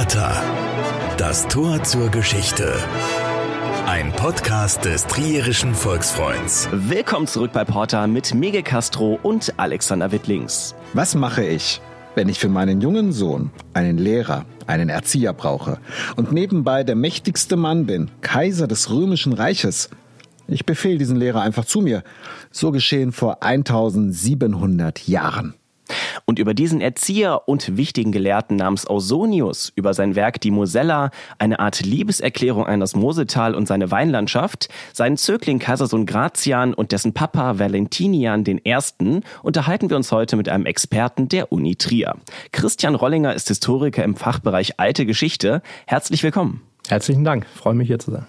Porta. Das Tor zur Geschichte. Ein Podcast des Trierischen Volksfreunds. Willkommen zurück bei Porta mit Mege Castro und Alexander Wittlings. Was mache ich, wenn ich für meinen jungen Sohn einen Lehrer, einen Erzieher brauche und nebenbei der mächtigste Mann bin, Kaiser des römischen Reiches? Ich befehle diesen Lehrer einfach zu mir. So geschehen vor 1700 Jahren. Und über diesen Erzieher und wichtigen Gelehrten namens Ausonius, über sein Werk Die Mosella, eine Art Liebeserklärung an das Mosetal und seine Weinlandschaft, seinen Zögling Kaisersohn Gratian und dessen Papa Valentinian I. unterhalten wir uns heute mit einem Experten der Uni Trier. Christian Rollinger ist Historiker im Fachbereich Alte Geschichte. Herzlich willkommen. Herzlichen Dank, freue mich hier zu sein.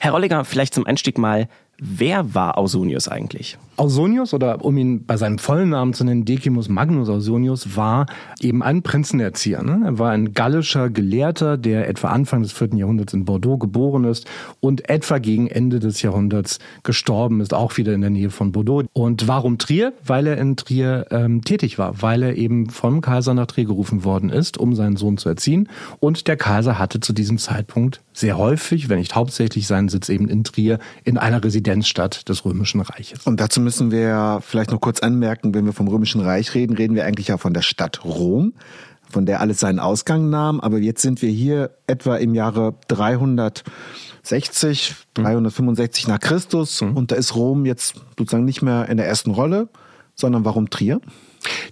Herr Rollinger, vielleicht zum Einstieg mal, wer war Ausonius eigentlich? Ausonius, oder um ihn bei seinem vollen Namen zu nennen, Decimus Magnus Ausonius, war eben ein Prinzenerzieher. Ne? Er war ein gallischer Gelehrter, der etwa Anfang des vierten Jahrhunderts in Bordeaux geboren ist und etwa gegen Ende des Jahrhunderts gestorben ist, auch wieder in der Nähe von Bordeaux. Und warum Trier? Weil er in Trier ähm, tätig war, weil er eben vom Kaiser nach Trier gerufen worden ist, um seinen Sohn zu erziehen. Und der Kaiser hatte zu diesem Zeitpunkt sehr häufig, wenn nicht hauptsächlich, seinen Sitz eben in Trier in einer Residenzstadt des Römischen Reiches. Und dazu müssen wir vielleicht noch kurz anmerken, wenn wir vom Römischen Reich reden, reden wir eigentlich ja von der Stadt Rom, von der alles seinen Ausgang nahm. Aber jetzt sind wir hier etwa im Jahre 360, 365 nach Christus mhm. und da ist Rom jetzt sozusagen nicht mehr in der ersten Rolle, sondern warum Trier?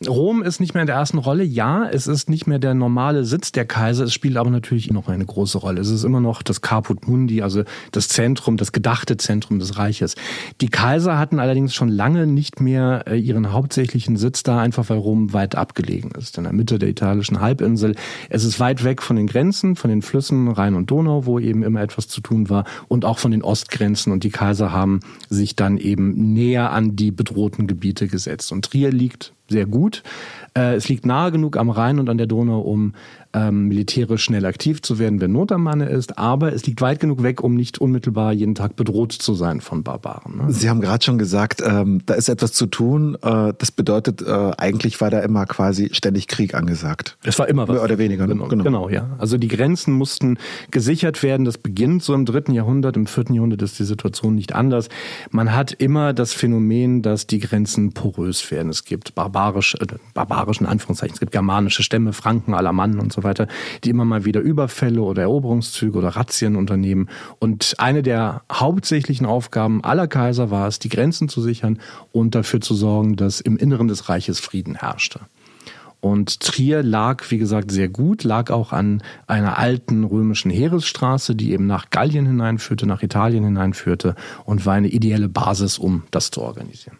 Rom ist nicht mehr in der ersten Rolle. Ja, es ist nicht mehr der normale Sitz der Kaiser. Es spielt aber natürlich noch eine große Rolle. Es ist immer noch das Caput Mundi, also das Zentrum, das gedachte Zentrum des Reiches. Die Kaiser hatten allerdings schon lange nicht mehr äh, ihren hauptsächlichen Sitz da, einfach weil Rom weit abgelegen ist, in der Mitte der italischen Halbinsel. Es ist weit weg von den Grenzen, von den Flüssen Rhein und Donau, wo eben immer etwas zu tun war, und auch von den Ostgrenzen. Und die Kaiser haben sich dann eben näher an die bedrohten Gebiete gesetzt. Und Trier liegt sehr gut. Äh, es liegt nahe genug am Rhein und an der Donau, um ähm, militärisch schnell aktiv zu werden, wenn Not am Manne ist, aber es liegt weit genug weg, um nicht unmittelbar jeden Tag bedroht zu sein von Barbaren. Ne? Sie haben gerade schon gesagt, ähm, da ist etwas zu tun. Äh, das bedeutet, äh, eigentlich war da immer quasi ständig Krieg angesagt. Es war immer was. Mehr oder weniger. Ne? Genau, genau. genau, ja. Also die Grenzen mussten gesichert werden. Das beginnt so im dritten Jahrhundert. Im vierten Jahrhundert ist die Situation nicht anders. Man hat immer das Phänomen, dass die Grenzen porös werden. Es gibt barbarisch, äh, barbarischen Anführungszeichen, es gibt germanische Stämme, Franken, Alamannen und so weiter, die immer mal wieder Überfälle oder Eroberungszüge oder Razzien unternehmen. Und eine der hauptsächlichen Aufgaben aller Kaiser war es, die Grenzen zu sichern und dafür zu sorgen, dass im Inneren des Reiches Frieden herrschte. Und Trier lag, wie gesagt, sehr gut, lag auch an einer alten römischen Heeresstraße, die eben nach Gallien hineinführte, nach Italien hineinführte und war eine ideelle Basis, um das zu organisieren.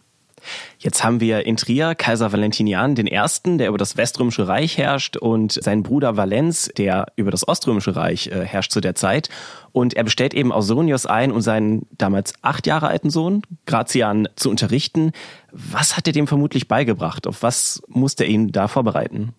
Jetzt haben wir in Trier Kaiser Valentinian I., der über das Weströmische Reich herrscht und sein Bruder Valenz, der über das Oströmische Reich äh, herrscht zu der Zeit. Und er bestellt eben Ausonius ein, um seinen damals acht Jahre alten Sohn, Gratian, zu unterrichten. Was hat er dem vermutlich beigebracht? Auf was musste er ihn da vorbereiten?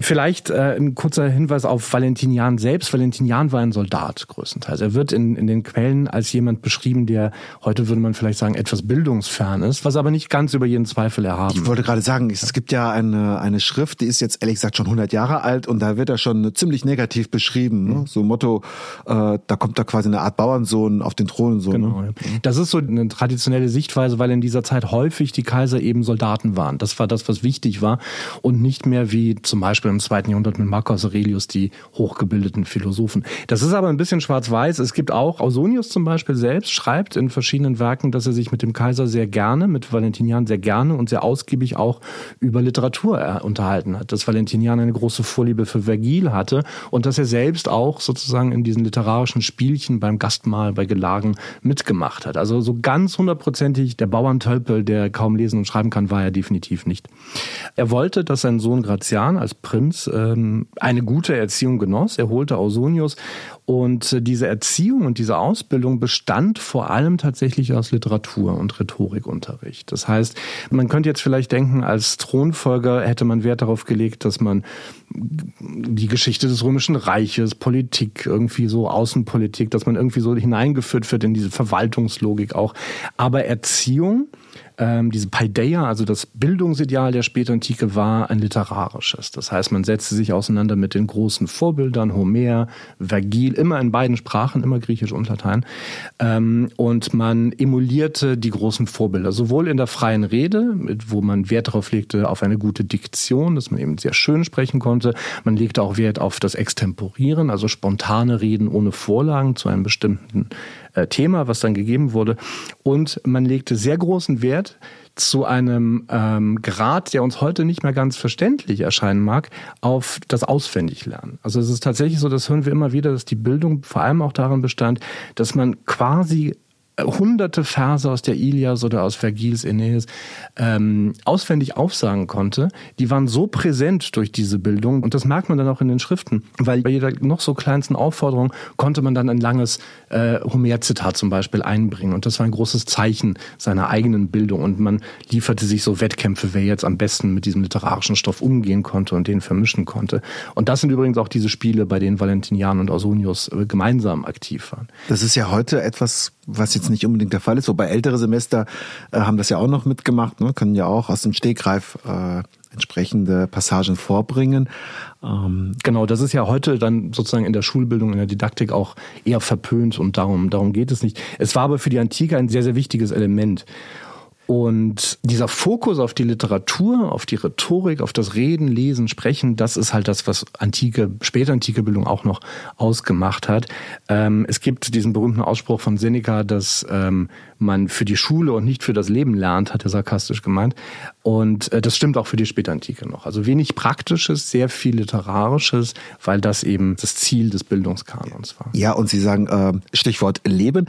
Vielleicht äh, ein kurzer Hinweis auf Valentinian selbst. Valentinian war ein Soldat größtenteils. Er wird in, in den Quellen als jemand beschrieben, der heute würde man vielleicht sagen etwas bildungsfern ist, was aber nicht ganz über jeden Zweifel erhaben. Ich wollte gerade sagen, es gibt ja eine, eine Schrift, die ist jetzt ehrlich gesagt schon 100 Jahre alt und da wird er schon ziemlich negativ beschrieben. Ne? So Motto, äh, da kommt da quasi eine Art Bauernsohn auf den Thron. So, ne? genau, ne? Das ist so eine traditionelle Sichtweise, weil in dieser Zeit häufig die Kaiser eben Soldaten waren. Das war das, was wichtig war und nicht mehr wie zum Beispiel im zweiten Jahrhundert mit Marcus Aurelius die hochgebildeten Philosophen. Das ist aber ein bisschen schwarz-weiß. Es gibt auch, Ausonius zum Beispiel selbst schreibt in verschiedenen Werken, dass er sich mit dem Kaiser sehr gerne, mit Valentinian sehr gerne und sehr ausgiebig auch über Literatur äh, unterhalten hat. Dass Valentinian eine große Vorliebe für Vergil hatte und dass er selbst auch sozusagen in diesen literarischen Spielchen beim Gastmahl, bei Gelagen mitgemacht hat. Also so ganz hundertprozentig der Bauerntölpel, der kaum lesen und schreiben kann, war er definitiv nicht. Er wollte, dass sein Sohn Grazian als Prinz ähm, eine gute Erziehung genoss. Er holte Ausonius Und diese Erziehung und diese Ausbildung bestand vor allem tatsächlich aus Literatur und Rhetorikunterricht. Das heißt, man könnte jetzt vielleicht denken, als Thronfolger hätte man Wert darauf gelegt, dass man die Geschichte des Römischen Reiches, Politik, irgendwie so Außenpolitik, dass man irgendwie so hineingeführt wird in diese Verwaltungslogik auch. Aber Erziehung ähm, diese Paideia, also das Bildungsideal der Spätantike, war ein literarisches. Das heißt, man setzte sich auseinander mit den großen Vorbildern, Homer, Vergil, immer in beiden Sprachen, immer Griechisch und Latein. Ähm, und man emulierte die großen Vorbilder, sowohl in der freien Rede, wo man Wert darauf legte, auf eine gute Diktion, dass man eben sehr schön sprechen konnte. Man legte auch Wert auf das Extemporieren, also spontane Reden ohne Vorlagen zu einem bestimmten Thema, was dann gegeben wurde. Und man legte sehr großen Wert zu einem ähm, Grad, der uns heute nicht mehr ganz verständlich erscheinen mag, auf das Auswendiglernen. Also es ist tatsächlich so, das hören wir immer wieder, dass die Bildung vor allem auch darin bestand, dass man quasi hunderte Verse aus der Ilias oder aus Vergils Aeneas ähm, auswendig aufsagen konnte, die waren so präsent durch diese Bildung. Und das merkt man dann auch in den Schriften, weil bei jeder noch so kleinsten Aufforderung konnte man dann ein langes äh, Homer-Zitat zum Beispiel einbringen. Und das war ein großes Zeichen seiner eigenen Bildung. Und man lieferte sich so Wettkämpfe, wer jetzt am besten mit diesem literarischen Stoff umgehen konnte und den vermischen konnte. Und das sind übrigens auch diese Spiele, bei denen Valentinian und Ausonius äh, gemeinsam aktiv waren. Das ist ja heute etwas, was jetzt nicht unbedingt der Fall ist. Wobei ältere Semester äh, haben das ja auch noch mitgemacht, ne? können ja auch aus dem Stegreif äh, entsprechende Passagen vorbringen. Ähm genau, das ist ja heute dann sozusagen in der Schulbildung, in der Didaktik auch eher verpönt und darum, darum geht es nicht. Es war aber für die Antike ein sehr, sehr wichtiges Element. Und dieser Fokus auf die Literatur, auf die Rhetorik, auf das Reden, Lesen, Sprechen, das ist halt das, was antike, spätantike Bildung auch noch ausgemacht hat. Ähm, es gibt diesen berühmten Ausspruch von Seneca, dass ähm, man für die Schule und nicht für das Leben lernt, hat er sarkastisch gemeint. Und äh, das stimmt auch für die Spätantike noch. Also wenig Praktisches, sehr viel Literarisches, weil das eben das Ziel des Bildungskanons war. Ja, und Sie sagen, äh, Stichwort Leben.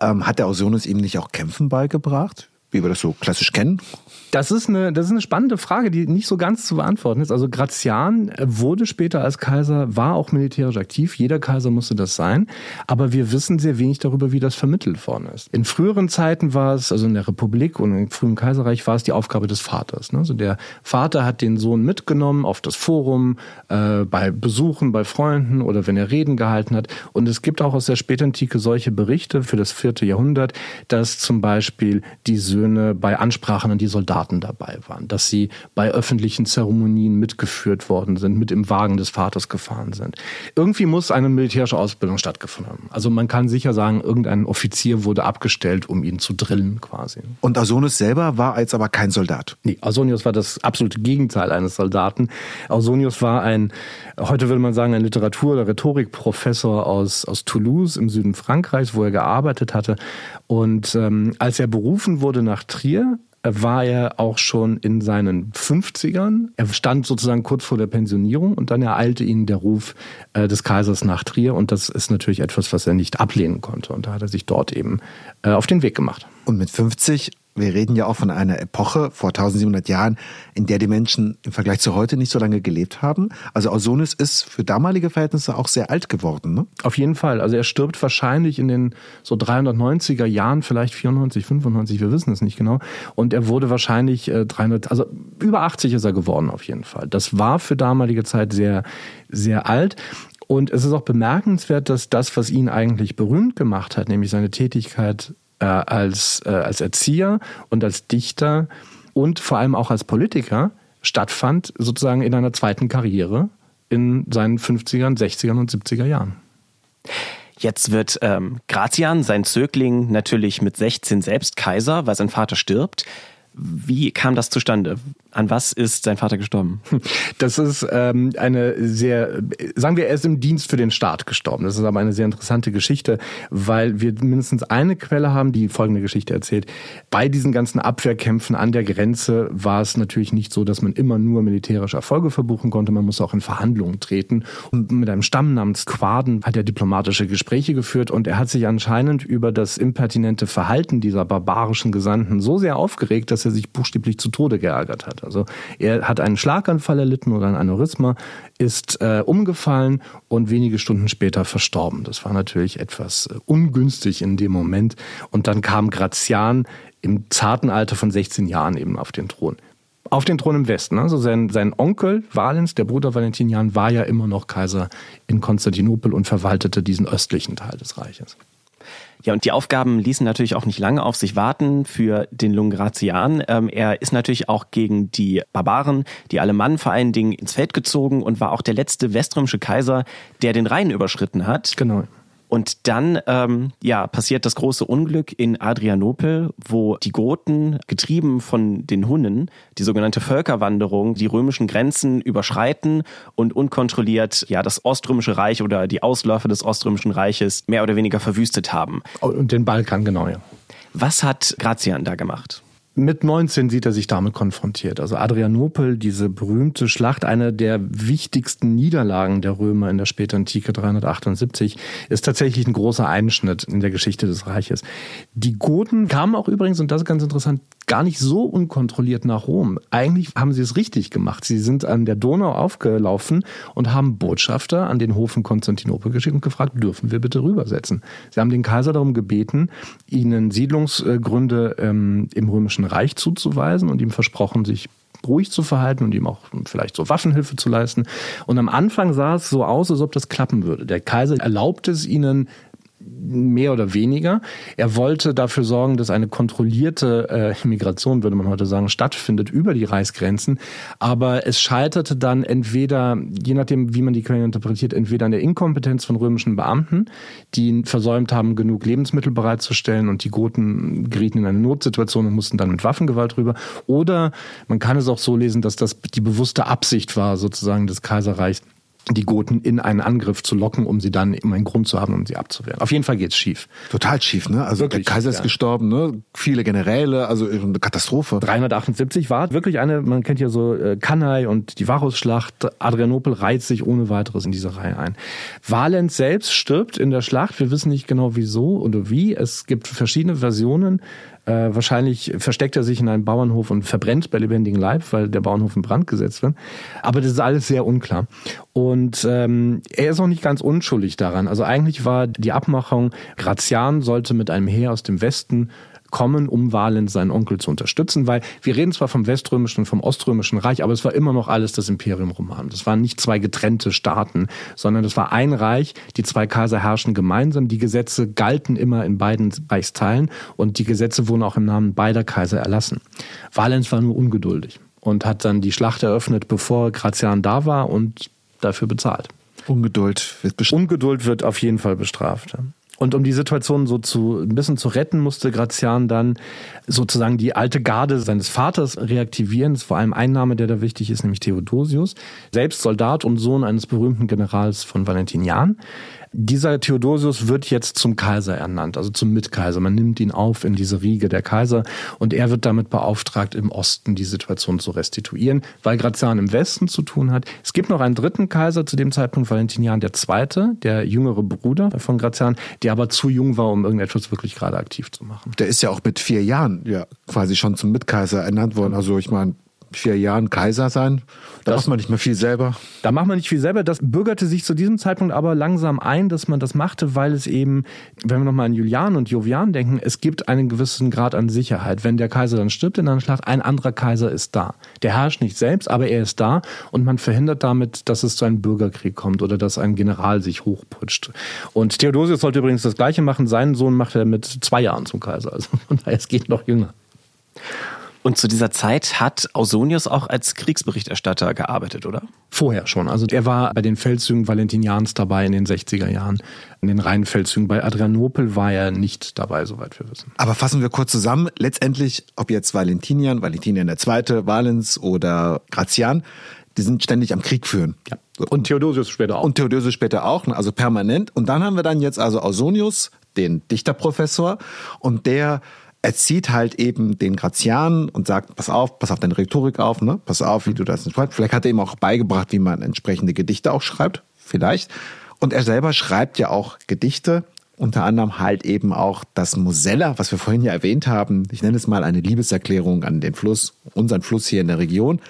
Ähm, hat der Ausonius ihm nicht auch Kämpfen beigebracht? Wie wir das so klassisch kennen? Das ist eine, das ist eine spannende Frage, die nicht so ganz zu beantworten ist. Also Grazian wurde später als Kaiser, war auch militärisch aktiv. Jeder Kaiser musste das sein. Aber wir wissen sehr wenig darüber, wie das vermittelt worden ist. In früheren Zeiten war es, also in der Republik und im frühen Kaiserreich war es die Aufgabe des Vaters. Ne? Also der Vater hat den Sohn mitgenommen auf das Forum, äh, bei Besuchen, bei Freunden oder wenn er Reden gehalten hat. Und es gibt auch aus der Spätantike solche Berichte für das vierte Jahrhundert, dass zum Beispiel die Söhne bei Ansprachen an die Soldaten Soldaten dabei waren, dass sie bei öffentlichen Zeremonien mitgeführt worden sind, mit im Wagen des Vaters gefahren sind. Irgendwie muss eine militärische Ausbildung stattgefunden haben. Also man kann sicher sagen, irgendein Offizier wurde abgestellt, um ihn zu drillen quasi. Und Ausonius selber war jetzt aber kein Soldat? Nee, Ausonius war das absolute Gegenteil eines Soldaten. Ausonius war ein, heute würde man sagen, ein Literatur- oder Rhetorikprofessor aus, aus Toulouse im Süden Frankreichs, wo er gearbeitet hatte. Und ähm, als er berufen wurde nach Trier, war er auch schon in seinen 50ern. Er stand sozusagen kurz vor der Pensionierung und dann ereilte ihn der Ruf äh, des Kaisers nach Trier und das ist natürlich etwas, was er nicht ablehnen konnte und da hat er sich dort eben äh, auf den Weg gemacht. Und mit 50 wir reden ja auch von einer Epoche vor 1700 Jahren, in der die Menschen im Vergleich zu heute nicht so lange gelebt haben. Also Ausonius ist für damalige Verhältnisse auch sehr alt geworden. Ne? Auf jeden Fall. Also er stirbt wahrscheinlich in den so 390er Jahren, vielleicht 94, 95, wir wissen es nicht genau. Und er wurde wahrscheinlich äh, 300, also über 80 ist er geworden auf jeden Fall. Das war für damalige Zeit sehr, sehr alt. Und es ist auch bemerkenswert, dass das, was ihn eigentlich berühmt gemacht hat, nämlich seine Tätigkeit äh, als, äh, als Erzieher und als Dichter und vor allem auch als Politiker stattfand, sozusagen in einer zweiten Karriere in seinen 50ern, 60ern und 70er Jahren. Jetzt wird ähm, Gratian, sein Zögling, natürlich mit 16 selbst Kaiser, weil sein Vater stirbt. Wie kam das zustande? An was ist sein Vater gestorben? Das ist ähm, eine sehr, sagen wir, er ist im Dienst für den Staat gestorben. Das ist aber eine sehr interessante Geschichte, weil wir mindestens eine Quelle haben, die folgende Geschichte erzählt. Bei diesen ganzen Abwehrkämpfen an der Grenze war es natürlich nicht so, dass man immer nur militärische Erfolge verbuchen konnte. Man musste auch in Verhandlungen treten. Und mit einem Stamm namens Quaden hat er diplomatische Gespräche geführt und er hat sich anscheinend über das impertinente Verhalten dieser barbarischen Gesandten so sehr aufgeregt, dass er sich buchstäblich zu Tode geärgert hat. Also er hat einen Schlaganfall erlitten oder ein Aneurysma, ist äh, umgefallen und wenige Stunden später verstorben. Das war natürlich etwas äh, ungünstig in dem Moment. Und dann kam Grazian im zarten Alter von 16 Jahren eben auf den Thron auf den Thron im Westen. Also sein, sein Onkel Valens, der Bruder Valentinian, war ja immer noch Kaiser in Konstantinopel und verwaltete diesen östlichen Teil des Reiches. Ja, und die Aufgaben ließen natürlich auch nicht lange auf sich warten für den Lungratian. Ähm, er ist natürlich auch gegen die Barbaren, die Alemannen vor allen Dingen ins Feld gezogen und war auch der letzte weströmische Kaiser, der den Rhein überschritten hat. Genau. Und dann ähm, ja, passiert das große Unglück in Adrianopel, wo die Goten, getrieben von den Hunnen, die sogenannte Völkerwanderung, die römischen Grenzen überschreiten und unkontrolliert ja das Oströmische Reich oder die Ausläufer des Oströmischen Reiches mehr oder weniger verwüstet haben. Und den Balkan, genau, ja. Was hat Gratian da gemacht? Mit 19 sieht er sich damit konfrontiert. Also Adrianopel, diese berühmte Schlacht, eine der wichtigsten Niederlagen der Römer in der Spätantike 378, ist tatsächlich ein großer Einschnitt in der Geschichte des Reiches. Die Goten kamen auch übrigens, und das ist ganz interessant, gar nicht so unkontrolliert nach Rom. Eigentlich haben sie es richtig gemacht. Sie sind an der Donau aufgelaufen und haben Botschafter an den Hof von Konstantinopel geschickt und gefragt, dürfen wir bitte rübersetzen. Sie haben den Kaiser darum gebeten, ihnen Siedlungsgründe ähm, im Römischen Reich zuzuweisen und ihm versprochen, sich ruhig zu verhalten und ihm auch vielleicht so Waffenhilfe zu leisten. Und am Anfang sah es so aus, als ob das klappen würde. Der Kaiser erlaubt es ihnen, mehr oder weniger. Er wollte dafür sorgen, dass eine kontrollierte äh, Migration, würde man heute sagen, stattfindet über die Reichsgrenzen. Aber es scheiterte dann entweder, je nachdem, wie man die Quellen interpretiert, entweder an der Inkompetenz von römischen Beamten, die versäumt haben, genug Lebensmittel bereitzustellen und die Goten gerieten in eine Notsituation und mussten dann mit Waffengewalt rüber. Oder man kann es auch so lesen, dass das die bewusste Absicht war, sozusagen des Kaiserreichs, die Goten in einen Angriff zu locken, um sie dann immer einen Grund zu haben, um sie abzuwehren. Auf jeden Fall geht's schief. Total schief, ne? Also wirklich, der Kaiser ist ja. gestorben, ne? Viele Generäle, also eine Katastrophe. 378 war wirklich eine, man kennt ja so äh, Cannae und die Varusschlacht. Adrianopel reiht sich ohne weiteres in diese Reihe ein. Valens selbst stirbt in der Schlacht. Wir wissen nicht genau wieso oder wie. Es gibt verschiedene Versionen. Äh, wahrscheinlich versteckt er sich in einem Bauernhof und verbrennt bei lebendigem Leib, weil der Bauernhof in Brand gesetzt wird. Aber das ist alles sehr unklar. Und ähm, er ist auch nicht ganz unschuldig daran. Also eigentlich war die Abmachung, Grazian sollte mit einem Heer aus dem Westen kommen, um Valens, seinen Onkel, zu unterstützen, weil wir reden zwar vom Weströmischen und vom Oströmischen Reich, aber es war immer noch alles das Imperium Romanum. Das waren nicht zwei getrennte Staaten, sondern das war ein Reich, die zwei Kaiser herrschen gemeinsam. Die Gesetze galten immer in beiden Reichsteilen und die Gesetze wurden auch im Namen beider Kaiser erlassen. Valens war nur ungeduldig und hat dann die Schlacht eröffnet, bevor Grazian da war und dafür bezahlt. Ungeduld wird bestraft. Ungeduld wird auf jeden Fall bestraft. Und um die Situation so zu ein bisschen zu retten, musste Grazian dann sozusagen die alte Garde seines Vaters reaktivieren. Das ist vor allem ein Name, der da wichtig ist, nämlich Theodosius, selbst Soldat und Sohn eines berühmten Generals von Valentinian. Dieser Theodosius wird jetzt zum Kaiser ernannt, also zum Mitkaiser. Man nimmt ihn auf in diese Riege der Kaiser und er wird damit beauftragt, im Osten die Situation zu restituieren, weil Grazian im Westen zu tun hat. Es gibt noch einen dritten Kaiser zu dem Zeitpunkt, Valentinian II., der jüngere Bruder von Grazian, der aber zu jung war, um irgendetwas wirklich gerade aktiv zu machen. Der ist ja auch mit vier Jahren ja quasi schon zum Mitkaiser ernannt worden. Also ich meine, vier Jahren Kaiser sein. Da das, macht man nicht mehr viel selber. Da macht man nicht viel selber. Das bürgerte sich zu diesem Zeitpunkt aber langsam ein, dass man das machte, weil es eben, wenn wir nochmal an Julian und Jovian denken, es gibt einen gewissen Grad an Sicherheit. Wenn der Kaiser dann stirbt in einer Schlacht, ein anderer Kaiser ist da. Der herrscht nicht selbst, aber er ist da und man verhindert damit, dass es zu einem Bürgerkrieg kommt oder dass ein General sich hochputscht. Und Theodosius sollte übrigens das Gleiche machen. Seinen Sohn macht er mit zwei Jahren zum Kaiser. Also von daher, es geht noch jünger. Und zu dieser Zeit hat Ausonius auch als Kriegsberichterstatter gearbeitet, oder? Vorher schon. Also er war bei den Feldzügen Valentinians dabei in den 60er Jahren. In den Rheinfeldzügen bei Adrianopel war er nicht dabei, soweit wir wissen. Aber fassen wir kurz zusammen. Letztendlich, ob jetzt Valentinian, Valentinian II., Valens oder Gratian, die sind ständig am Krieg führen. Ja. Und Theodosius später auch. Und Theodosius später auch, also permanent. Und dann haben wir dann jetzt also Ausonius, den Dichterprofessor, und der erzieht halt eben den Grazian und sagt, pass auf, pass auf deine Rhetorik auf, ne? pass auf, wie du das schreibst. Vielleicht hat er ihm auch beigebracht, wie man entsprechende Gedichte auch schreibt, vielleicht. Und er selber schreibt ja auch Gedichte, unter anderem halt eben auch das Mosella, was wir vorhin ja erwähnt haben. Ich nenne es mal eine Liebeserklärung an den Fluss, unseren Fluss hier in der Region.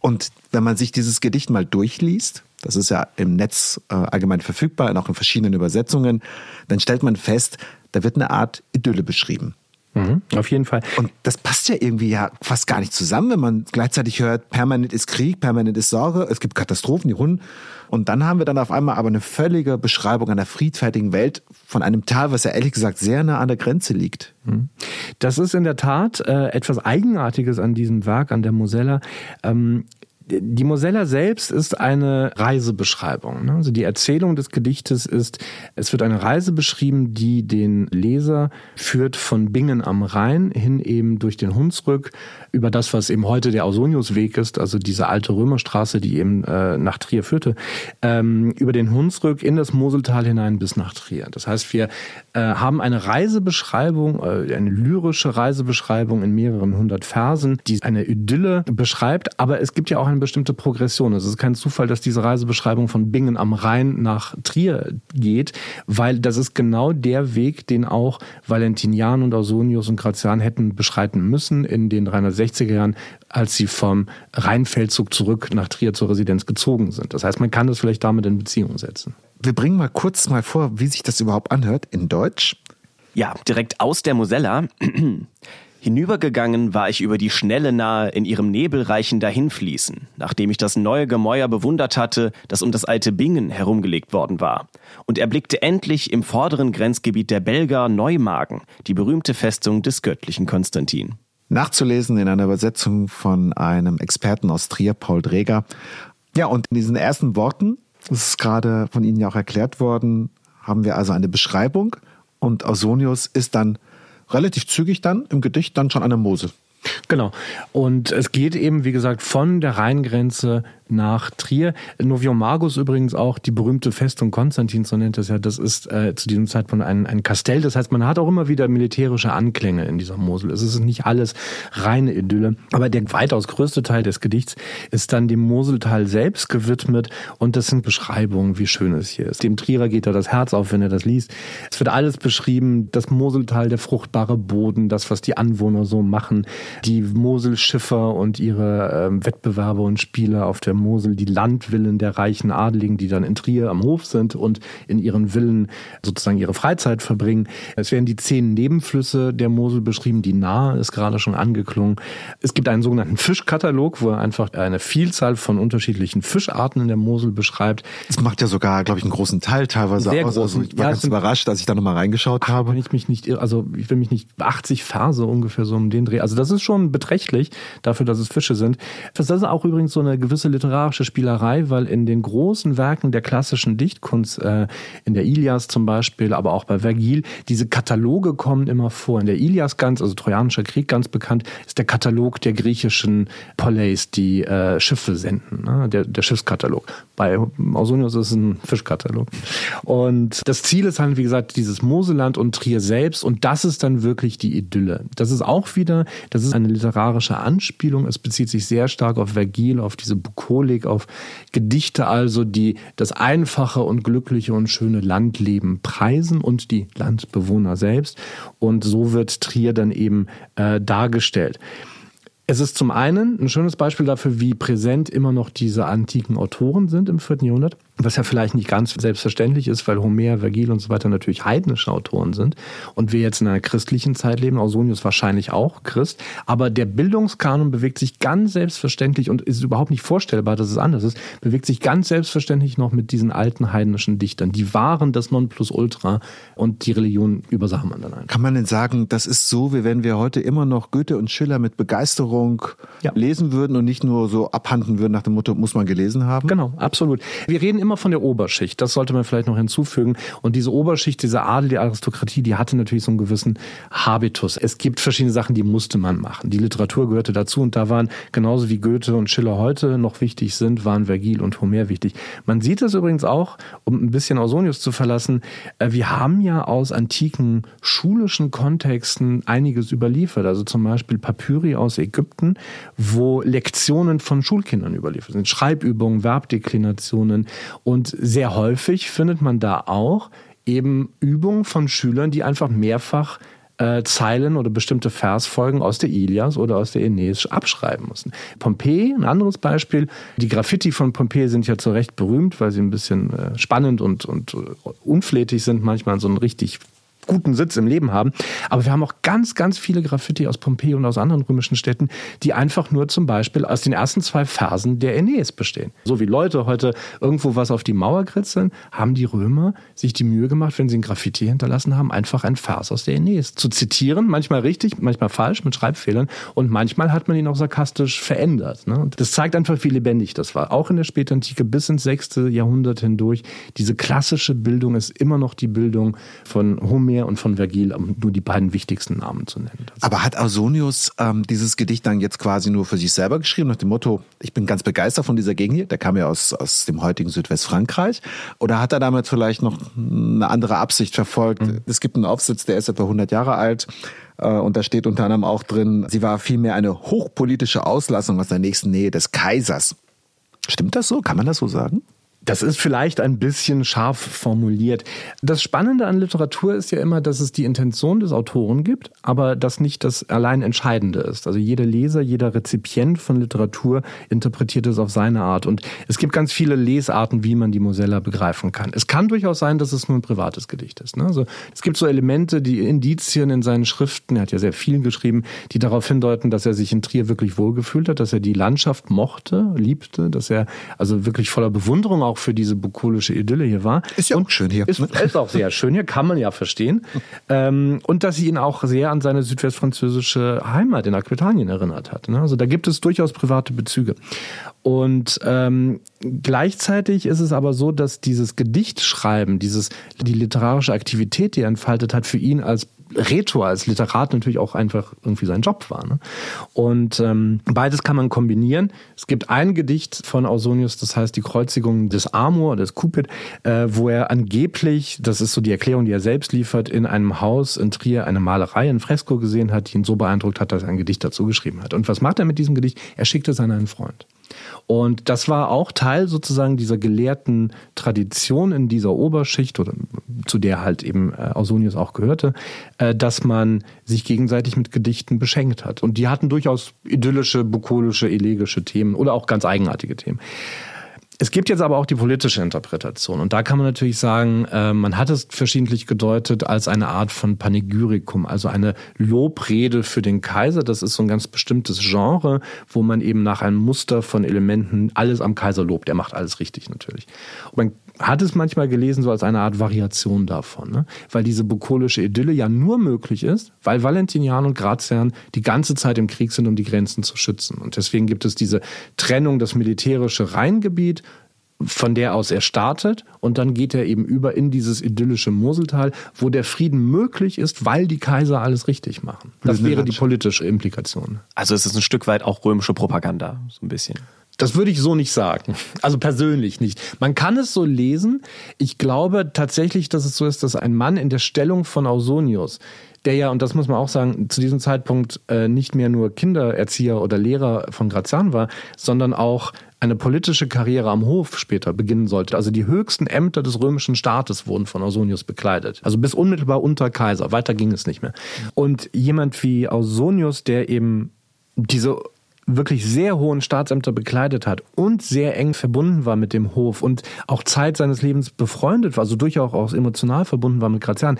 Und wenn man sich dieses Gedicht mal durchliest, das ist ja im Netz äh, allgemein verfügbar und auch in verschiedenen Übersetzungen, dann stellt man fest, da wird eine Art Idylle beschrieben. Mhm, auf jeden Fall. Und das passt ja irgendwie ja fast gar nicht zusammen, wenn man gleichzeitig hört, permanent ist Krieg, permanent ist Sorge, es gibt Katastrophen, die Runden. Und dann haben wir dann auf einmal aber eine völlige Beschreibung einer friedfertigen Welt von einem Tal, was ja ehrlich gesagt sehr nah an der Grenze liegt. Mhm. Das ist in der Tat äh, etwas Eigenartiges an diesem Werk, an der Mosella. Ähm, die Mosella selbst ist eine Reisebeschreibung. Ne? Also die Erzählung des Gedichtes ist, es wird eine Reise beschrieben, die den Leser führt von Bingen am Rhein hin eben durch den Hunsrück über das, was eben heute der Ausoniusweg ist, also diese alte Römerstraße, die eben äh, nach Trier führte, ähm, über den Hunsrück in das Moseltal hinein bis nach Trier. Das heißt, wir äh, haben eine Reisebeschreibung, äh, eine lyrische Reisebeschreibung in mehreren hundert Versen, die eine Idylle beschreibt, aber es gibt ja auch eine bestimmte Progression. Es ist kein Zufall, dass diese Reisebeschreibung von Bingen am Rhein nach Trier geht, weil das ist genau der Weg, den auch Valentinian und Ausonius und Gratian hätten beschreiten müssen in den 360er Jahren, als sie vom Rheinfeldzug zurück nach Trier zur Residenz gezogen sind. Das heißt, man kann das vielleicht damit in Beziehung setzen. Wir bringen mal kurz mal vor, wie sich das überhaupt anhört in Deutsch. Ja, direkt aus der Mosella. Hinübergegangen war ich über die Schnelle nahe in ihrem nebelreichen Dahinfließen, nachdem ich das neue Gemäuer bewundert hatte, das um das alte Bingen herumgelegt worden war, und erblickte endlich im vorderen Grenzgebiet der Belger Neumagen die berühmte Festung des göttlichen Konstantin. Nachzulesen in einer Übersetzung von einem Experten aus Trier, Paul Dreger. Ja, und in diesen ersten Worten, das ist gerade von Ihnen ja auch erklärt worden, haben wir also eine Beschreibung und Ausonius ist dann relativ zügig dann im Gedicht dann schon an der Mosel. Genau. Und es geht eben, wie gesagt, von der Rheingrenze nach Trier. Noviomagus übrigens auch die berühmte Festung Konstantins, so nennt es ja, das ist äh, zu diesem Zeitpunkt ein, ein Kastell. Das heißt, man hat auch immer wieder militärische Anklänge in dieser Mosel. Es ist nicht alles reine Idylle. Aber der weitaus größte Teil des Gedichts ist dann dem Moseltal selbst gewidmet und das sind Beschreibungen, wie schön es hier ist. Dem Trierer geht da das Herz auf, wenn er das liest. Es wird alles beschrieben, das Moseltal, der fruchtbare Boden, das, was die Anwohner so machen, die Moselschiffer und ihre äh, Wettbewerber und Spieler auf der Mosel, die Landvillen der reichen Adeligen, die dann in Trier am Hof sind und in ihren Villen sozusagen ihre Freizeit verbringen. Es werden die zehn Nebenflüsse der Mosel beschrieben, die Nahe ist gerade schon angeklungen. Es gibt einen sogenannten Fischkatalog, wo er einfach eine Vielzahl von unterschiedlichen Fischarten in der Mosel beschreibt. Das macht ja sogar, glaube ich, einen großen Teil teilweise Sehr aus. Großen. Also ich war ja, ganz überrascht, als ich da nochmal reingeschaut ach, habe. Wenn ich mich nicht, also ich will mich nicht 80 Verse ungefähr so um den Dreh. Also das ist schon beträchtlich dafür, dass es Fische sind. Das ist auch übrigens so eine gewisse Literatur literarische Spielerei, weil in den großen Werken der klassischen Dichtkunst, äh, in der Ilias zum Beispiel, aber auch bei Vergil, diese Kataloge kommen immer vor. In der Ilias ganz, also Trojanischer Krieg ganz bekannt, ist der Katalog der griechischen Polleis, die äh, Schiffe senden, ne? der, der Schiffskatalog. Bei Ausonius ist es ein Fischkatalog. Und das Ziel ist halt, wie gesagt, dieses Moseland und Trier selbst und das ist dann wirklich die Idylle. Das ist auch wieder, das ist eine literarische Anspielung. Es bezieht sich sehr stark auf Vergil, auf diese Bukolen Symbolik, auf Gedichte also, die das einfache und glückliche und schöne Landleben preisen und die Landbewohner selbst. Und so wird Trier dann eben äh, dargestellt. Es ist zum einen ein schönes Beispiel dafür, wie präsent immer noch diese antiken Autoren sind im vierten Jahrhundert was ja vielleicht nicht ganz selbstverständlich ist, weil Homer, Vergil und so weiter natürlich heidnische Autoren sind und wir jetzt in einer christlichen Zeit leben, Ausonius wahrscheinlich auch Christ, aber der Bildungskanon bewegt sich ganz selbstverständlich und ist überhaupt nicht vorstellbar, dass es anders ist, bewegt sich ganz selbstverständlich noch mit diesen alten heidnischen Dichtern. Die waren das Nonplusultra und die Religion übersah man dann einfach. Kann man denn sagen, das ist so, wie wenn wir heute immer noch Goethe und Schiller mit Begeisterung ja. lesen würden und nicht nur so abhanden würden nach dem Motto, muss man gelesen haben? Genau, absolut. Wir reden immer von der Oberschicht. Das sollte man vielleicht noch hinzufügen. Und diese Oberschicht, diese Adel, die Aristokratie, die hatte natürlich so einen gewissen Habitus. Es gibt verschiedene Sachen, die musste man machen. Die Literatur gehörte dazu und da waren genauso wie Goethe und Schiller heute noch wichtig sind, waren Vergil und Homer wichtig. Man sieht es übrigens auch, um ein bisschen Ausonius zu verlassen. Äh, wir haben ja aus antiken schulischen Kontexten einiges überliefert. Also zum Beispiel Papyri aus Ägypten, wo Lektionen von Schulkindern überliefert sind. Schreibübungen, Verbdeklinationen und sehr häufig findet man da auch eben Übungen von Schülern, die einfach mehrfach äh, Zeilen oder bestimmte Versfolgen aus der Ilias oder aus der Aeneis abschreiben mussten. Pompeji, ein anderes Beispiel. Die Graffiti von Pompeji sind ja zu Recht berühmt, weil sie ein bisschen äh, spannend und, und äh, unflätig sind, manchmal so ein richtig guten Sitz im Leben haben. Aber wir haben auch ganz, ganz viele Graffiti aus Pompeji und aus anderen römischen Städten, die einfach nur zum Beispiel aus den ersten zwei Versen der Aeneis bestehen. So wie Leute heute irgendwo was auf die Mauer kritzeln, haben die Römer sich die Mühe gemacht, wenn sie ein Graffiti hinterlassen haben, einfach einen Vers aus der Aeneis zu zitieren. Manchmal richtig, manchmal falsch mit Schreibfehlern und manchmal hat man ihn auch sarkastisch verändert. Ne? Das zeigt einfach, wie lebendig das war. Auch in der Spätantike bis ins sechste Jahrhundert hindurch. Diese klassische Bildung ist immer noch die Bildung von Homer Homer und von Vergil, um nur die beiden wichtigsten Namen zu nennen. Aber hat Ausonius ähm, dieses Gedicht dann jetzt quasi nur für sich selber geschrieben, nach dem Motto, ich bin ganz begeistert von dieser Gegend hier, der kam ja aus, aus dem heutigen Südwestfrankreich, oder hat er damit vielleicht noch eine andere Absicht verfolgt? Mhm. Es gibt einen Aufsatz, der ist etwa 100 Jahre alt, äh, und da steht unter anderem auch drin, sie war vielmehr eine hochpolitische Auslassung aus der nächsten Nähe des Kaisers. Stimmt das so? Kann man das so sagen? Das ist vielleicht ein bisschen scharf formuliert. Das Spannende an Literatur ist ja immer, dass es die Intention des Autoren gibt, aber das nicht das allein Entscheidende ist. Also jeder Leser, jeder Rezipient von Literatur interpretiert es auf seine Art. Und es gibt ganz viele Lesarten, wie man die Mosella begreifen kann. Es kann durchaus sein, dass es nur ein privates Gedicht ist. Ne? Also es gibt so Elemente, die Indizien in seinen Schriften, er hat ja sehr viel geschrieben, die darauf hindeuten, dass er sich in Trier wirklich wohlgefühlt hat, dass er die Landschaft mochte, liebte, dass er also wirklich voller Bewunderung auch für diese bukolische Idylle hier war. Ist ja auch schön hier. Ist, ist auch sehr schön hier, kann man ja verstehen. ähm, und dass sie ihn auch sehr an seine südwestfranzösische Heimat in Aquitanien erinnert hat. Ne? Also da gibt es durchaus private Bezüge. Und ähm, gleichzeitig ist es aber so, dass dieses Gedichtschreiben, dieses die literarische Aktivität, die er entfaltet hat, für ihn als Rhetor, als Literat natürlich auch einfach irgendwie sein Job war. Ne? Und ähm, beides kann man kombinieren. Es gibt ein Gedicht von Ausonius, das heißt die Kreuzigung des Amor, des Cupid, äh, wo er angeblich, das ist so die Erklärung, die er selbst liefert, in einem Haus in Trier eine Malerei, ein Fresko gesehen hat, die ihn so beeindruckt hat, dass er ein Gedicht dazu geschrieben hat. Und was macht er mit diesem Gedicht? Er schickt es an einen Freund. Und das war auch Teil sozusagen dieser gelehrten Tradition in dieser Oberschicht, oder zu der halt eben äh, Ausonius auch gehörte, äh, dass man sich gegenseitig mit Gedichten beschenkt hat. Und die hatten durchaus idyllische, bukolische, elegische Themen oder auch ganz eigenartige Themen. Es gibt jetzt aber auch die politische Interpretation. Und da kann man natürlich sagen, äh, man hat es verschiedentlich gedeutet als eine Art von Panegyrikum, also eine Lobrede für den Kaiser. Das ist so ein ganz bestimmtes Genre, wo man eben nach einem Muster von Elementen alles am Kaiser lobt. Er macht alles richtig natürlich. Und man hat es manchmal gelesen so als eine Art Variation davon, ne? weil diese bukolische Idylle ja nur möglich ist, weil Valentinian und Grazian die ganze Zeit im Krieg sind, um die Grenzen zu schützen. Und deswegen gibt es diese Trennung, das militärische Rheingebiet, von der aus er startet und dann geht er eben über in dieses idyllische Moseltal, wo der Frieden möglich ist, weil die Kaiser alles richtig machen. Das wäre die politische Implikation. Also es ist ein Stück weit auch römische Propaganda, so ein bisschen. Das würde ich so nicht sagen. Also persönlich nicht. Man kann es so lesen. Ich glaube tatsächlich, dass es so ist, dass ein Mann in der Stellung von Ausonius, der ja, und das muss man auch sagen, zu diesem Zeitpunkt äh, nicht mehr nur Kindererzieher oder Lehrer von Grazian war, sondern auch eine politische Karriere am Hof später beginnen sollte. Also die höchsten Ämter des römischen Staates wurden von Ausonius bekleidet. Also bis unmittelbar unter Kaiser. Weiter ging es nicht mehr. Und jemand wie Ausonius, der eben diese wirklich sehr hohen Staatsämter bekleidet hat und sehr eng verbunden war mit dem Hof und auch Zeit seines Lebens befreundet war, also durchaus auch emotional verbunden war mit Grazian,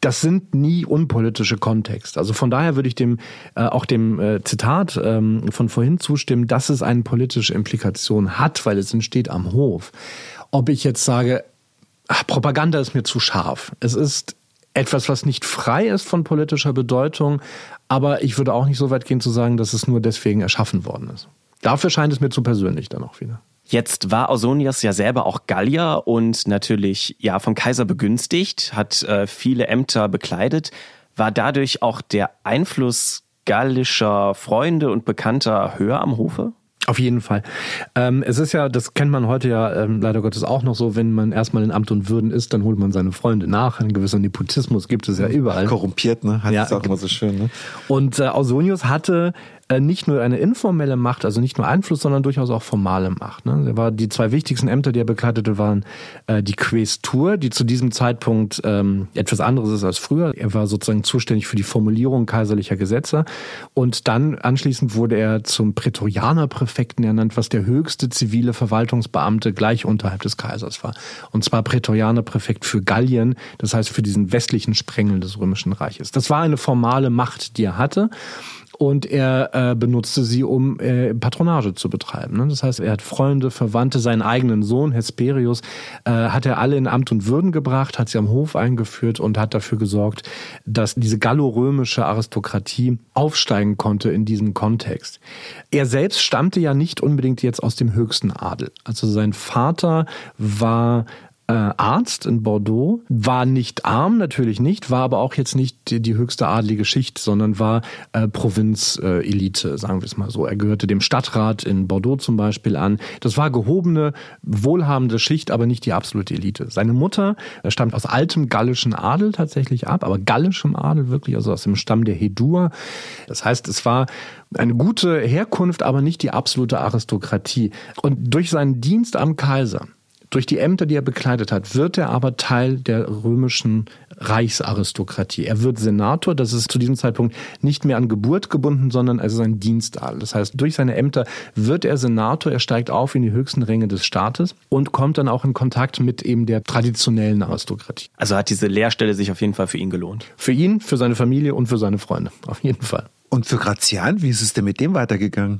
das sind nie unpolitische Kontexte. Also von daher würde ich dem äh, auch dem äh, Zitat ähm, von vorhin zustimmen, dass es eine politische Implikation hat, weil es entsteht am Hof. Ob ich jetzt sage, ach, Propaganda ist mir zu scharf. Es ist etwas, was nicht frei ist von politischer Bedeutung, aber ich würde auch nicht so weit gehen zu sagen, dass es nur deswegen erschaffen worden ist. Dafür scheint es mir zu persönlich dann auch wieder. Jetzt war Ausonias ja selber auch Gallier und natürlich ja vom Kaiser begünstigt, hat äh, viele Ämter bekleidet, war dadurch auch der Einfluss gallischer Freunde und Bekannter höher am Hofe? Auf jeden Fall. Ähm, es ist ja, das kennt man heute ja ähm, leider Gottes auch noch so, wenn man erstmal in Amt und Würden ist, dann holt man seine Freunde nach. Ein gewisser Nepotismus gibt es ja überall. Korrumpiert, ne? Hat ja, auch immer so schön, ne? Und äh, Ausonius hatte nicht nur eine informelle Macht, also nicht nur Einfluss, sondern durchaus auch formale Macht. Ne? War die zwei wichtigsten Ämter, die er bekleidete, waren äh, die Quästur, die zu diesem Zeitpunkt ähm, etwas anderes ist als früher. Er war sozusagen zuständig für die Formulierung kaiserlicher Gesetze und dann anschließend wurde er zum Prätorianerpräfekten ernannt, was der höchste zivile Verwaltungsbeamte gleich unterhalb des Kaisers war. Und zwar Prätorianerpräfekt für Gallien, das heißt für diesen westlichen Sprengel des Römischen Reiches. Das war eine formale Macht, die er hatte und er äh, benutzte sie, um äh, Patronage zu betreiben. Ne? Das heißt, er hat Freunde, Verwandte, seinen eigenen Sohn Hesperius äh, hat er alle in Amt und Würden gebracht, hat sie am Hof eingeführt und hat dafür gesorgt, dass diese gallorömische Aristokratie aufsteigen konnte in diesem Kontext. Er selbst stammte ja nicht unbedingt jetzt aus dem höchsten Adel. Also sein Vater war äh, Arzt in Bordeaux, war nicht arm, natürlich nicht, war aber auch jetzt nicht die, die höchste adlige Schicht, sondern war äh, Provinzelite, äh, sagen wir es mal so. Er gehörte dem Stadtrat in Bordeaux zum Beispiel an. Das war gehobene, wohlhabende Schicht, aber nicht die absolute Elite. Seine Mutter äh, stammt aus altem gallischen Adel tatsächlich ab, aber gallischem Adel wirklich, also aus dem Stamm der Hedur. Das heißt, es war eine gute Herkunft, aber nicht die absolute Aristokratie. Und durch seinen Dienst am Kaiser durch die Ämter, die er bekleidet hat, wird er aber Teil der römischen Reichsaristokratie. Er wird Senator, das ist zu diesem Zeitpunkt nicht mehr an Geburt gebunden, sondern als sein Dienstadel. Das heißt, durch seine Ämter wird er Senator, er steigt auf in die höchsten Ränge des Staates und kommt dann auch in Kontakt mit eben der traditionellen Aristokratie. Also hat diese Lehrstelle sich auf jeden Fall für ihn gelohnt. Für ihn, für seine Familie und für seine Freunde. Auf jeden Fall. Und für Grazian, wie ist es denn mit dem weitergegangen?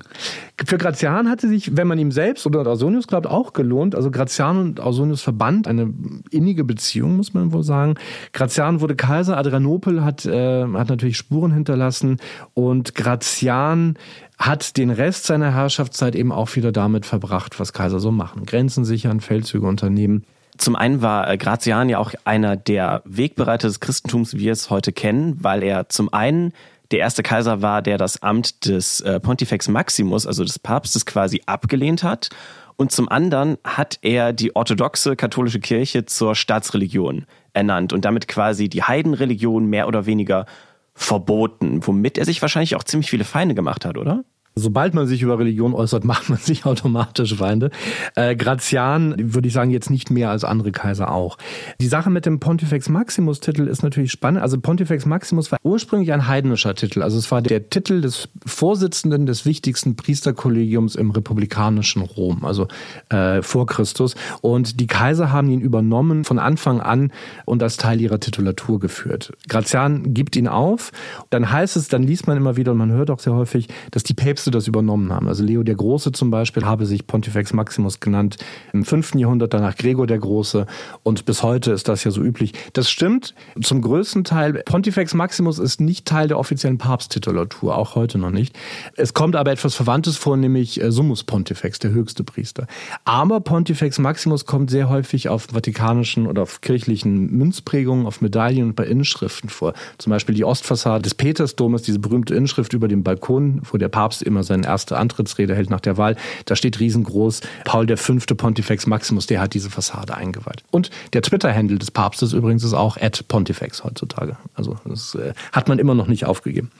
Für Grazian hatte sich, wenn man ihm selbst oder Ausonius glaubt, auch gelohnt. Also Grazian und Ausonius verband eine innige Beziehung, muss man wohl sagen. Grazian wurde Kaiser, Adrianopel hat, äh, hat natürlich Spuren hinterlassen und Grazian hat den Rest seiner Herrschaftszeit eben auch wieder damit verbracht, was Kaiser so machen. Grenzen sichern, Feldzüge unternehmen. Zum einen war äh, Grazian ja auch einer der Wegbereiter des Christentums, wie wir es heute kennen, weil er zum einen der erste Kaiser war, der das Amt des äh, Pontifex Maximus, also des Papstes, quasi abgelehnt hat. Und zum anderen hat er die orthodoxe katholische Kirche zur Staatsreligion ernannt und damit quasi die Heidenreligion mehr oder weniger verboten, womit er sich wahrscheinlich auch ziemlich viele Feinde gemacht hat, oder? Sobald man sich über Religion äußert, macht man sich automatisch Feinde. Äh, Grazian würde ich sagen jetzt nicht mehr als andere Kaiser auch. Die Sache mit dem Pontifex Maximus Titel ist natürlich spannend. Also Pontifex Maximus war ursprünglich ein heidnischer Titel. Also es war der Titel des Vorsitzenden des wichtigsten Priesterkollegiums im republikanischen Rom, also äh, vor Christus. Und die Kaiser haben ihn übernommen von Anfang an und als Teil ihrer Titulatur geführt. Grazian gibt ihn auf. Dann heißt es, dann liest man immer wieder und man hört auch sehr häufig, dass die Päpste Päpste das übernommen haben. Also Leo der Große zum Beispiel habe sich Pontifex Maximus genannt im 5. Jahrhundert, danach Gregor der Große und bis heute ist das ja so üblich. Das stimmt zum größten Teil. Pontifex Maximus ist nicht Teil der offiziellen Papsttitulatur, auch heute noch nicht. Es kommt aber etwas Verwandtes vor, nämlich äh, Summus Pontifex, der höchste Priester. Aber Pontifex Maximus kommt sehr häufig auf vatikanischen oder auf kirchlichen Münzprägungen, auf Medaillen und bei Inschriften vor. Zum Beispiel die Ostfassade des Petersdomes, diese berühmte Inschrift über dem Balkon, wo der Papst immer seine erste Antrittsrede hält nach der Wahl. Da steht riesengroß Paul V. Pontifex Maximus, der hat diese Fassade eingeweiht. Und der Twitter-Handle des Papstes übrigens ist auch at Pontifex heutzutage. Also das äh, hat man immer noch nicht aufgegeben.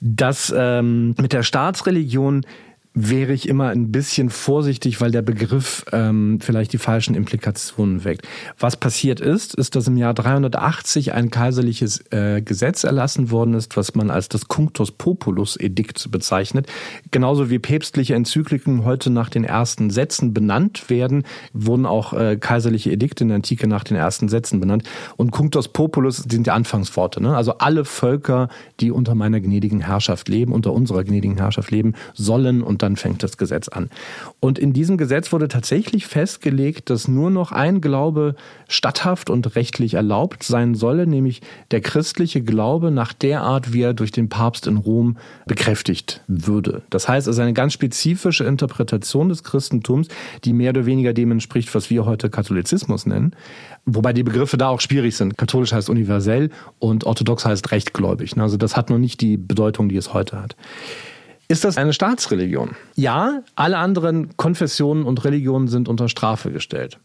Das ähm, mit der Staatsreligion wäre ich immer ein bisschen vorsichtig, weil der Begriff ähm, vielleicht die falschen Implikationen weckt. Was passiert ist, ist, dass im Jahr 380 ein kaiserliches äh, Gesetz erlassen worden ist, was man als das Cunctus Populus Edikt bezeichnet. Genauso wie päpstliche Enzykliken heute nach den ersten Sätzen benannt werden, wurden auch äh, kaiserliche Edikte in der Antike nach den ersten Sätzen benannt. Und Cunctus Populus sind die Anfangsworte. Ne? Also alle Völker, die unter meiner gnädigen Herrschaft leben, unter unserer gnädigen Herrschaft leben, sollen und dann fängt das Gesetz an. Und in diesem Gesetz wurde tatsächlich festgelegt, dass nur noch ein Glaube statthaft und rechtlich erlaubt sein solle, nämlich der christliche Glaube nach der Art, wie er durch den Papst in Rom bekräftigt würde. Das heißt, es ist eine ganz spezifische Interpretation des Christentums, die mehr oder weniger dem entspricht, was wir heute Katholizismus nennen. Wobei die Begriffe da auch schwierig sind. Katholisch heißt universell und orthodox heißt rechtgläubig. Also das hat noch nicht die Bedeutung, die es heute hat. Ist das eine Staatsreligion? Ja, alle anderen Konfessionen und Religionen sind unter Strafe gestellt.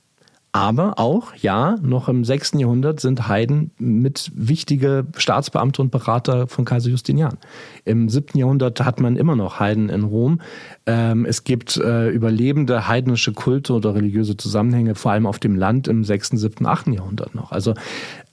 Aber auch, ja, noch im 6. Jahrhundert sind Heiden mit wichtige Staatsbeamte und Berater von Kaiser Justinian. Im 7. Jahrhundert hat man immer noch Heiden in Rom. Ähm, es gibt äh, überlebende heidnische Kulte oder religiöse Zusammenhänge, vor allem auf dem Land im 6., 7., 8. Jahrhundert noch. Also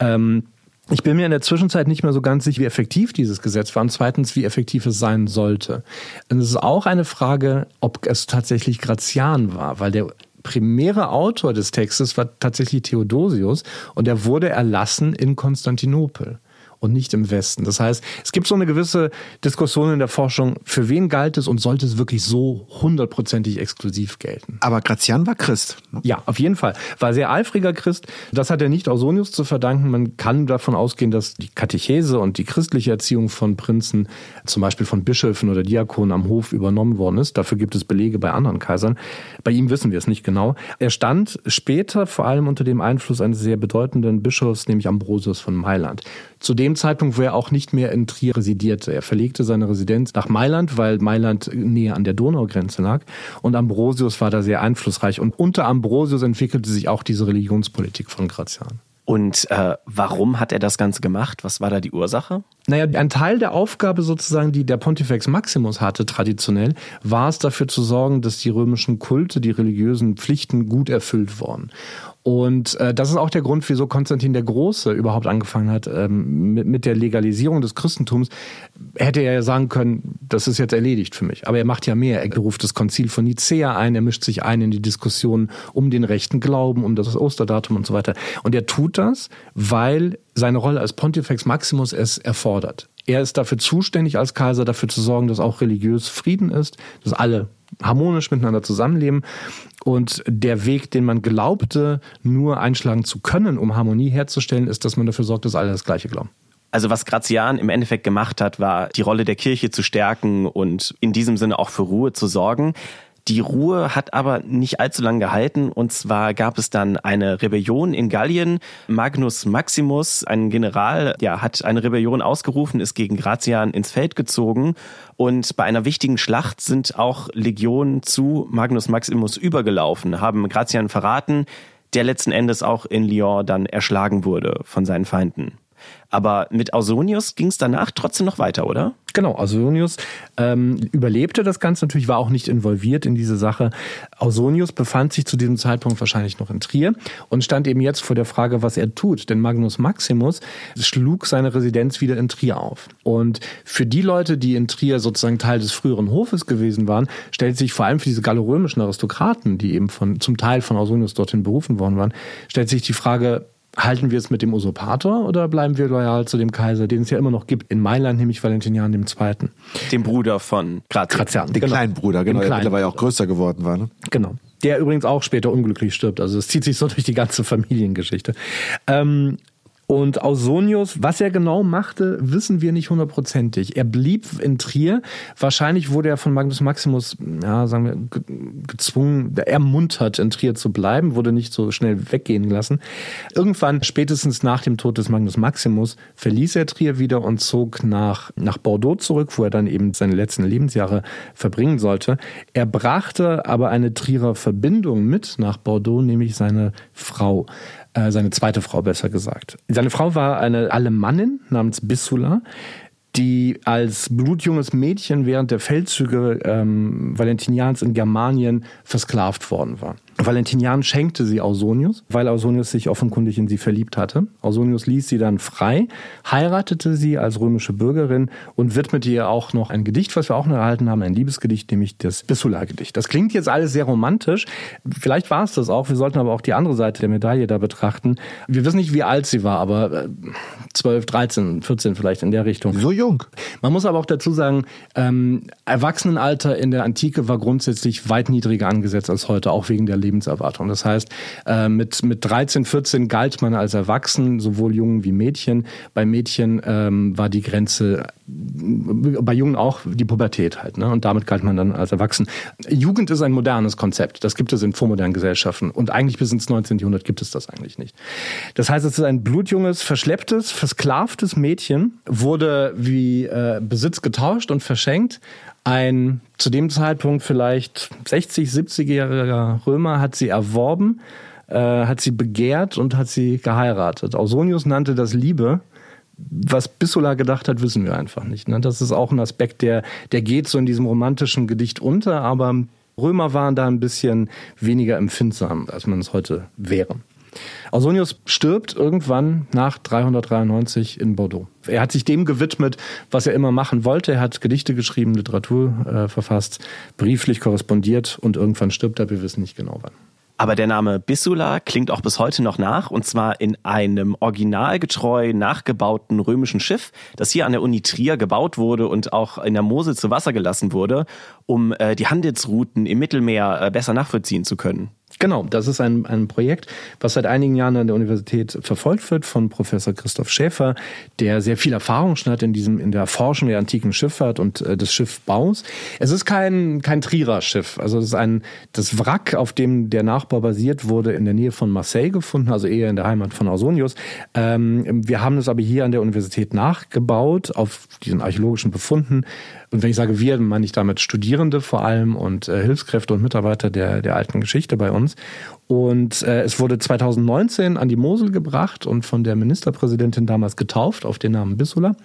ähm, ich bin mir in der Zwischenzeit nicht mehr so ganz sicher, wie effektiv dieses Gesetz war und zweitens, wie effektiv es sein sollte. Und es ist auch eine Frage, ob es tatsächlich Grazian war, weil der primäre Autor des Textes war tatsächlich Theodosius und er wurde erlassen in Konstantinopel und nicht im Westen. Das heißt, es gibt so eine gewisse Diskussion in der Forschung, für wen galt es und sollte es wirklich so hundertprozentig exklusiv gelten. Aber Grazian war Christ. Ne? Ja, auf jeden Fall. War sehr eifriger Christ. Das hat er nicht Ausonius zu verdanken. Man kann davon ausgehen, dass die Katechese und die christliche Erziehung von Prinzen, zum Beispiel von Bischöfen oder Diakonen am Hof übernommen worden ist. Dafür gibt es Belege bei anderen Kaisern. Bei ihm wissen wir es nicht genau. Er stand später vor allem unter dem Einfluss eines sehr bedeutenden Bischofs, nämlich Ambrosius von Mailand zu dem Zeitpunkt, wo er auch nicht mehr in Trier residierte. Er verlegte seine Residenz nach Mailand, weil Mailand näher an der Donaugrenze lag. Und Ambrosius war da sehr einflussreich. Und unter Ambrosius entwickelte sich auch diese Religionspolitik von Gratian. Und äh, warum hat er das Ganze gemacht? Was war da die Ursache? Naja, ein Teil der Aufgabe sozusagen, die der Pontifex Maximus hatte traditionell, war es dafür zu sorgen, dass die römischen Kulte, die religiösen Pflichten gut erfüllt wurden. Und äh, das ist auch der Grund, wieso Konstantin der Große überhaupt angefangen hat ähm, mit, mit der Legalisierung des Christentums. Hätte er ja sagen können, das ist jetzt erledigt für mich. Aber er macht ja mehr. Er ruft das Konzil von Nicea ein, er mischt sich ein in die Diskussion um den rechten Glauben, um das Osterdatum und so weiter. Und er tut das, weil seine Rolle als Pontifex Maximus es erfordert. Er ist dafür zuständig als Kaiser, dafür zu sorgen, dass auch religiös Frieden ist, dass alle harmonisch miteinander zusammenleben. Und der Weg, den man glaubte, nur einschlagen zu können, um Harmonie herzustellen, ist, dass man dafür sorgt, dass alle das Gleiche glauben. Also was Grazian im Endeffekt gemacht hat, war die Rolle der Kirche zu stärken und in diesem Sinne auch für Ruhe zu sorgen. Die Ruhe hat aber nicht allzu lange gehalten. Und zwar gab es dann eine Rebellion in Gallien. Magnus Maximus, ein General, ja, hat eine Rebellion ausgerufen, ist gegen Gratian ins Feld gezogen. Und bei einer wichtigen Schlacht sind auch Legionen zu Magnus Maximus übergelaufen, haben Gratian verraten, der letzten Endes auch in Lyon dann erschlagen wurde von seinen Feinden. Aber mit Ausonius ging es danach trotzdem noch weiter, oder? Genau, Ausonius ähm, überlebte das Ganze natürlich, war auch nicht involviert in diese Sache. Ausonius befand sich zu diesem Zeitpunkt wahrscheinlich noch in Trier und stand eben jetzt vor der Frage, was er tut. Denn Magnus Maximus schlug seine Residenz wieder in Trier auf. Und für die Leute, die in Trier sozusagen Teil des früheren Hofes gewesen waren, stellt sich vor allem für diese gallorömischen Aristokraten, die eben von, zum Teil von Ausonius dorthin berufen worden waren, stellt sich die Frage, halten wir es mit dem Usurpator oder bleiben wir loyal zu dem Kaiser, den es ja immer noch gibt, in Mailand, nämlich Valentinian II. Dem Bruder von Gratian. Den genau. kleinen Bruder, genau, der mittlerweile auch größer geworden war. Ne? Genau. Der übrigens auch später unglücklich stirbt. Also es zieht sich so durch die ganze Familiengeschichte. Ähm, und Ausonius, was er genau machte, wissen wir nicht hundertprozentig. Er blieb in Trier. Wahrscheinlich wurde er von Magnus Maximus, ja, sagen wir, gezwungen, ermuntert, in Trier zu bleiben, wurde nicht so schnell weggehen lassen. Irgendwann, spätestens nach dem Tod des Magnus Maximus, verließ er Trier wieder und zog nach, nach Bordeaux zurück, wo er dann eben seine letzten Lebensjahre verbringen sollte. Er brachte aber eine Trierer Verbindung mit nach Bordeaux, nämlich seine Frau. Äh, seine zweite Frau besser gesagt. Seine Frau war eine Alemannin namens Bissula, die als blutjunges Mädchen während der Feldzüge ähm, Valentinians in Germanien versklavt worden war. Valentinian schenkte sie Ausonius, weil Ausonius sich offenkundig in sie verliebt hatte. Ausonius ließ sie dann frei, heiratete sie als römische Bürgerin und widmete ihr auch noch ein Gedicht, was wir auch noch erhalten haben, ein Liebesgedicht, nämlich das Bissula-Gedicht. Das klingt jetzt alles sehr romantisch. Vielleicht war es das auch. Wir sollten aber auch die andere Seite der Medaille da betrachten. Wir wissen nicht, wie alt sie war, aber 12, 13, 14 vielleicht in der Richtung. So jung. Man muss aber auch dazu sagen, ähm, Erwachsenenalter in der Antike war grundsätzlich weit niedriger angesetzt als heute, auch wegen der Lebenserwartung. Das heißt, äh, mit, mit 13, 14 galt man als erwachsen, sowohl Jungen wie Mädchen. Bei Mädchen ähm, war die Grenze, bei Jungen auch die Pubertät halt. Ne? Und damit galt man dann als erwachsen. Jugend ist ein modernes Konzept. Das gibt es in vormodernen Gesellschaften. Und eigentlich bis ins 19. Jahrhundert gibt es das eigentlich nicht. Das heißt, es ist ein blutjunges, verschlepptes, versklavtes Mädchen, wurde wie äh, Besitz getauscht und verschenkt ein zu dem Zeitpunkt vielleicht 60, 70-jähriger Römer hat sie erworben äh, hat sie begehrt und hat sie geheiratet. Ausonius nannte das Liebe. Was Bissola gedacht hat, wissen wir einfach nicht. Ne? Das ist auch ein Aspekt, der, der geht so in diesem romantischen Gedicht unter, aber Römer waren da ein bisschen weniger empfindsam, als man es heute wäre. Ausonius stirbt irgendwann nach 393 in Bordeaux. Er hat sich dem gewidmet, was er immer machen wollte. Er hat Gedichte geschrieben, Literatur äh, verfasst, brieflich korrespondiert und irgendwann stirbt er. Wir wissen nicht genau wann. Aber der Name Bissula klingt auch bis heute noch nach, und zwar in einem originalgetreu nachgebauten römischen Schiff, das hier an der Uni Trier gebaut wurde und auch in der Mosel zu Wasser gelassen wurde, um äh, die Handelsrouten im Mittelmeer äh, besser nachvollziehen zu können. Genau, das ist ein, ein Projekt, was seit einigen Jahren an der Universität verfolgt wird von Professor Christoph Schäfer, der sehr viel Erfahrung schon hat in diesem in der Erforschung der antiken Schifffahrt und äh, des Schiffbaus. Es ist kein kein Trierer Schiff, also es ist ein das Wrack, auf dem der Nachbau basiert, wurde in der Nähe von Marseille gefunden, also eher in der Heimat von Ausonius. Ähm, wir haben es aber hier an der Universität nachgebaut auf diesen archäologischen Befunden und wenn ich sage wir, meine ich damit Studierende vor allem und äh, Hilfskräfte und Mitarbeiter der, der alten Geschichte bei uns. Und äh, es wurde 2019 an die Mosel gebracht und von der Ministerpräsidentin damals getauft auf den Namen Bissula.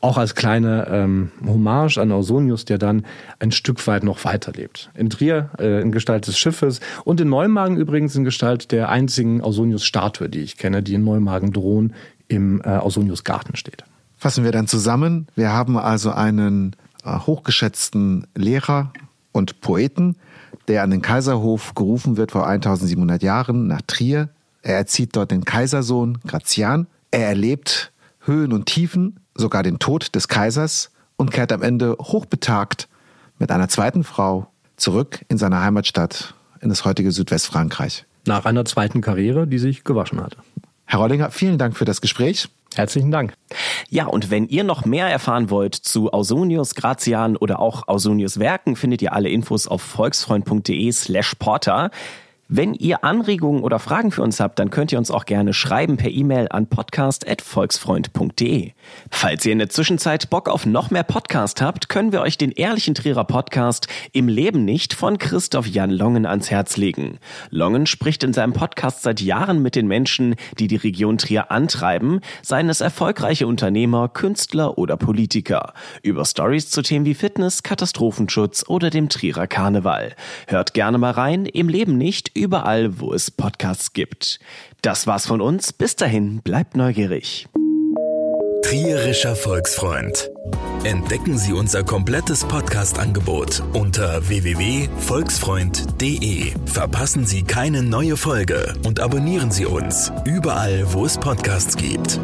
Auch als kleine ähm, Hommage an Ausonius, der dann ein Stück weit noch weiterlebt. In Trier äh, in Gestalt des Schiffes und in Neumagen übrigens in Gestalt der einzigen Ausonius-Statue, die ich kenne, die in Neumagen-Drohn im äh, Ausonius-Garten steht. Fassen wir dann zusammen. Wir haben also einen äh, hochgeschätzten Lehrer und Poeten, der an den Kaiserhof gerufen wird vor 1700 Jahren nach Trier. Er erzieht dort den Kaisersohn Grazian. Er erlebt Höhen und Tiefen, sogar den Tod des Kaisers und kehrt am Ende hochbetagt mit einer zweiten Frau zurück in seine Heimatstadt in das heutige Südwestfrankreich. Nach einer zweiten Karriere, die sich gewaschen hatte. Herr Rollinger, vielen Dank für das Gespräch. Herzlichen Dank. Ja, und wenn ihr noch mehr erfahren wollt zu Ausonius, Gratian oder auch Ausonius Werken, findet ihr alle Infos auf volksfreund.de slash porter. Wenn ihr Anregungen oder Fragen für uns habt, dann könnt ihr uns auch gerne schreiben per E-Mail an podcast.volksfreund.de. Falls ihr in der Zwischenzeit Bock auf noch mehr Podcast habt, können wir euch den ehrlichen Trierer Podcast Im Leben nicht von Christoph Jan Longen ans Herz legen. Longen spricht in seinem Podcast seit Jahren mit den Menschen, die die Region Trier antreiben, seien es erfolgreiche Unternehmer, Künstler oder Politiker, über Stories zu Themen wie Fitness, Katastrophenschutz oder dem Trierer Karneval. Hört gerne mal rein, Im Leben nicht überall, wo es Podcasts gibt. Das war's von uns. Bis dahin, bleibt neugierig. Trierischer Volksfreund. Entdecken Sie unser komplettes Podcast-Angebot unter www.volksfreund.de. Verpassen Sie keine neue Folge und abonnieren Sie uns überall, wo es Podcasts gibt.